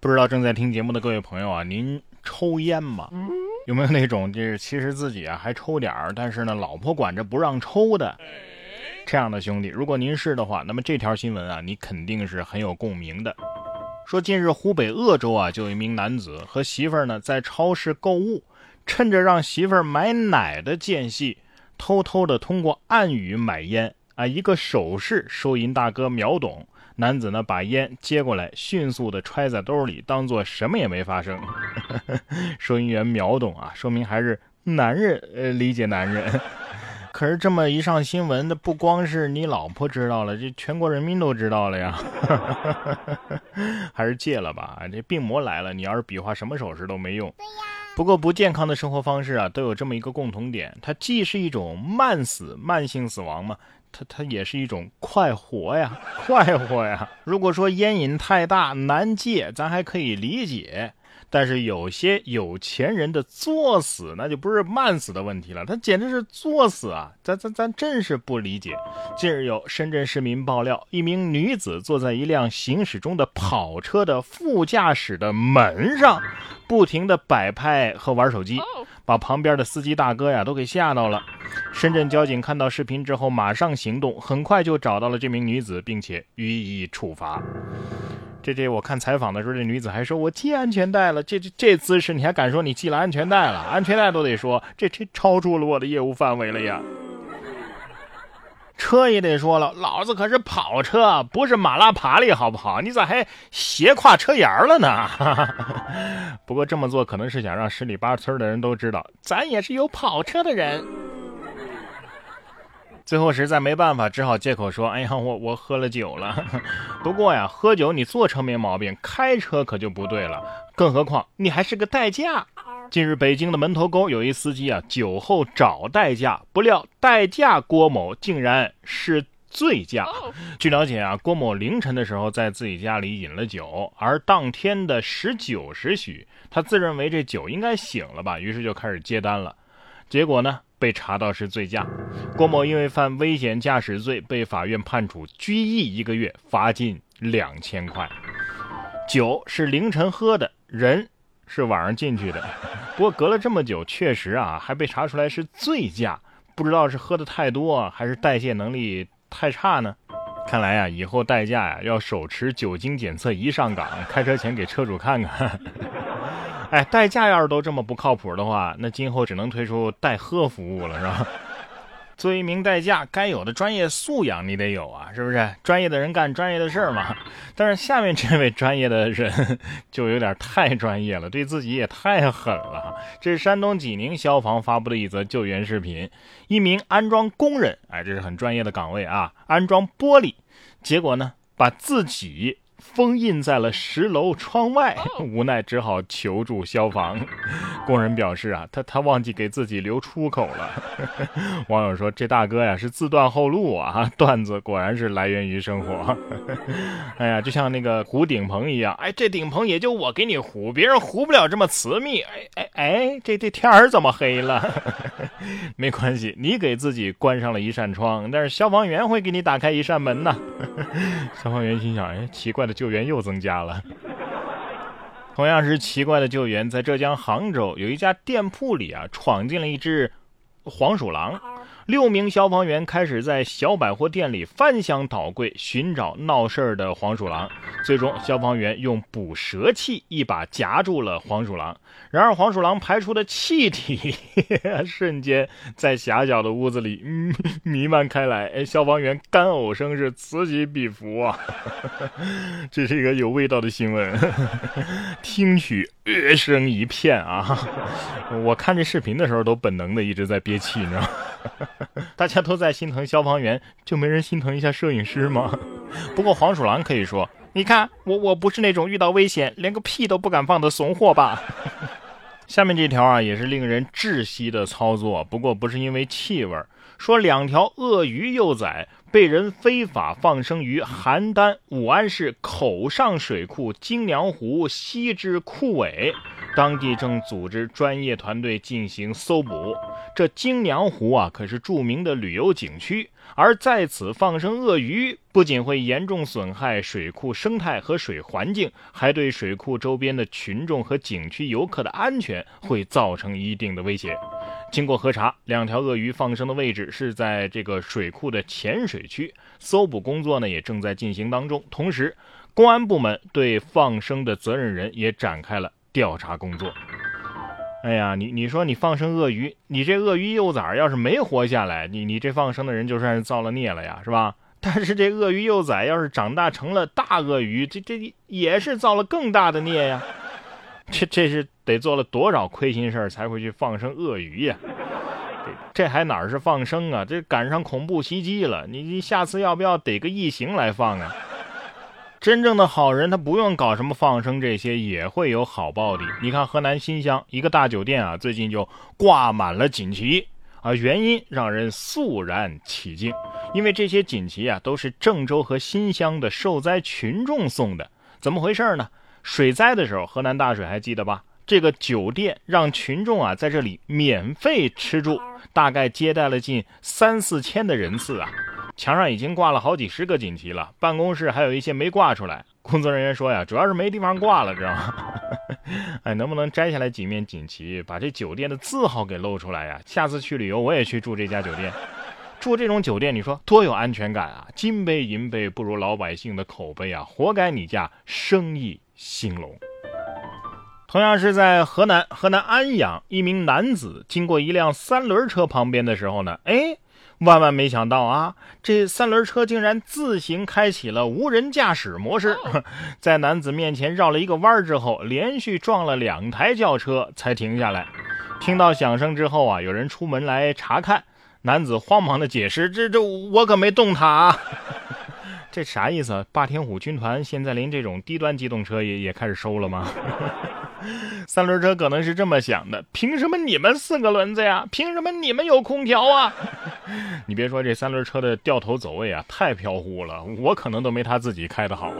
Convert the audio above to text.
不知道正在听节目的各位朋友啊，您抽烟吗？有没有那种就是其实自己啊还抽点儿，但是呢老婆管着不让抽的这样的兄弟？如果您是的话，那么这条新闻啊，你肯定是很有共鸣的。说近日湖北鄂州啊，就有一名男子和媳妇儿呢在超市购物，趁着让媳妇儿买奶的间隙，偷偷的通过暗语买烟啊，一个手势，收银大哥秒懂。男子呢，把烟接过来，迅速的揣在兜里，当做什么也没发生。收银员秒懂啊，说明还是男人呃理解男人。可是这么一上新闻，那不光是你老婆知道了，这全国人民都知道了呀。还是戒了吧，这病魔来了，你要是比划什么手势都没用。不过不健康的生活方式啊，都有这么一个共同点，它既是一种慢死、慢性死亡嘛。它它也是一种快活呀，快活呀。如果说烟瘾太大难戒，咱还可以理解。但是有些有钱人的作死，那就不是慢死的问题了，他简直是作死啊！咱咱咱真是不理解。近日有深圳市民爆料，一名女子坐在一辆行驶中的跑车的副驾驶的门上，不停的摆拍和玩手机，把旁边的司机大哥呀都给吓到了。深圳交警看到视频之后，马上行动，很快就找到了这名女子，并且予以处罚。这这，我看采访的时候，这女子还说：“我系安全带了。”这这这姿势，你还敢说你系了安全带了？安全带都得说，这这超出了我的业务范围了呀。车也得说了，老子可是跑车，不是马拉爬犁，好不好？你咋还斜挎车沿了呢？不过这么做可能是想让十里八村的人都知道，咱也是有跑车的人。最后实在没办法，只好借口说：“哎呀，我我喝了酒了。”不过呀，喝酒你坐车没毛病，开车可就不对了。更何况你还是个代驾。近日，北京的门头沟有一司机啊，酒后找代驾，不料代驾郭某竟然是醉驾。据了解啊，郭某凌晨的时候在自己家里饮了酒，而当天的十九时许，他自认为这酒应该醒了吧，于是就开始接单了。结果呢？被查到是醉驾，郭某因为犯危险驾驶罪，被法院判处拘役一个月，罚金两千块。酒是凌晨喝的，人是晚上进去的。不过隔了这么久，确实啊，还被查出来是醉驾，不知道是喝的太多，还是代谢能力太差呢？看来呀，以后代驾呀要手持酒精检测仪上岗，开车前给车主看看。哎，代驾要是都这么不靠谱的话，那今后只能推出代喝服务了，是吧？作为一名代驾，该有的专业素养你得有啊，是不是？专业的人干专业的事儿嘛。但是下面这位专业的人就有点太专业了，对自己也太狠了。这是山东济宁消防发布的一则救援视频，一名安装工人，哎，这是很专业的岗位啊，安装玻璃，结果呢，把自己。封印在了十楼窗外，无奈只好求助消防。工人表示啊，他他忘记给自己留出口了。网友说这大哥呀是自断后路啊，段子果然是来源于生活。哎呀，就像那个糊顶棚一样，哎，这顶棚也就我给你糊，别人糊不了这么瓷密。哎哎哎，这这天儿怎么黑了？没关系，你给自己关上了一扇窗，但是消防员会给你打开一扇门呢。消防员心想，哎，奇怪。救援又增加了。同样是奇怪的救援，在浙江杭州有一家店铺里啊，闯进了一只黄鼠狼。六名消防员开始在小百货店里翻箱倒柜寻找闹事儿的黄鼠狼，最终消防员用捕蛇器一把夹住了黄鼠狼。然而黄鼠狼排出的气体 瞬间在狭小的屋子里弥漫开来，消防员干呕声是此起彼伏啊！这是一个有味道的新闻，听取乐声一片啊！我看这视频的时候都本能的一直在憋气，你知道吗？大家都在心疼消防员，就没人心疼一下摄影师吗？不过黄鼠狼可以说：“你看我，我不是那种遇到危险连个屁都不敢放的怂货吧？” 下面这条啊，也是令人窒息的操作，不过不是因为气味。说两条鳄鱼幼崽被人非法放生于邯郸武安市口上水库金梁湖西支库尾。当地正组织专业团队进行搜捕。这京娘湖啊，可是著名的旅游景区，而在此放生鳄鱼，不仅会严重损害水库生态和水环境，还对水库周边的群众和景区游客的安全会造成一定的威胁。经过核查，两条鳄鱼放生的位置是在这个水库的浅水区，搜捕工作呢也正在进行当中。同时，公安部门对放生的责任人也展开了调查工作。哎呀，你你说你放生鳄鱼，你这鳄鱼幼崽要是没活下来，你你这放生的人就算是造了孽了呀，是吧？但是这鳄鱼幼崽要是长大成了大鳄鱼，这这也是造了更大的孽呀。这这是得做了多少亏心事儿才会去放生鳄鱼呀？这这还哪是放生啊？这赶上恐怖袭击了，你你下次要不要逮个异形来放啊？真正的好人，他不用搞什么放生这些，也会有好报的。你看河南新乡一个大酒店啊，最近就挂满了锦旗啊，原因让人肃然起敬，因为这些锦旗啊都是郑州和新乡的受灾群众送的。怎么回事呢？水灾的时候，河南大水还记得吧？这个酒店让群众啊在这里免费吃住，大概接待了近三四千的人次啊。墙上已经挂了好几十个锦旗了，办公室还有一些没挂出来。工作人员说呀，主要是没地方挂了，知道吗？哎，能不能摘下来几面锦旗，把这酒店的字号给露出来呀？下次去旅游我也去住这家酒店。住这种酒店，你说多有安全感啊！金杯银杯不如老百姓的口碑啊，活该你家生意兴隆。同样是在河南河南安阳，一名男子经过一辆三轮车旁边的时候呢，哎。万万没想到啊！这三轮车竟然自行开启了无人驾驶模式，在男子面前绕了一个弯之后，连续撞了两台轿车才停下来。听到响声之后啊，有人出门来查看，男子慌忙的解释：“这这我可没动他啊！” 这啥意思？霸天虎军团现在连这种低端机动车也也开始收了吗？三轮车可能是这么想的：凭什么你们四个轮子呀？凭什么你们有空调啊？你别说这三轮车的掉头走位啊，太飘忽了，我可能都没他自己开的好。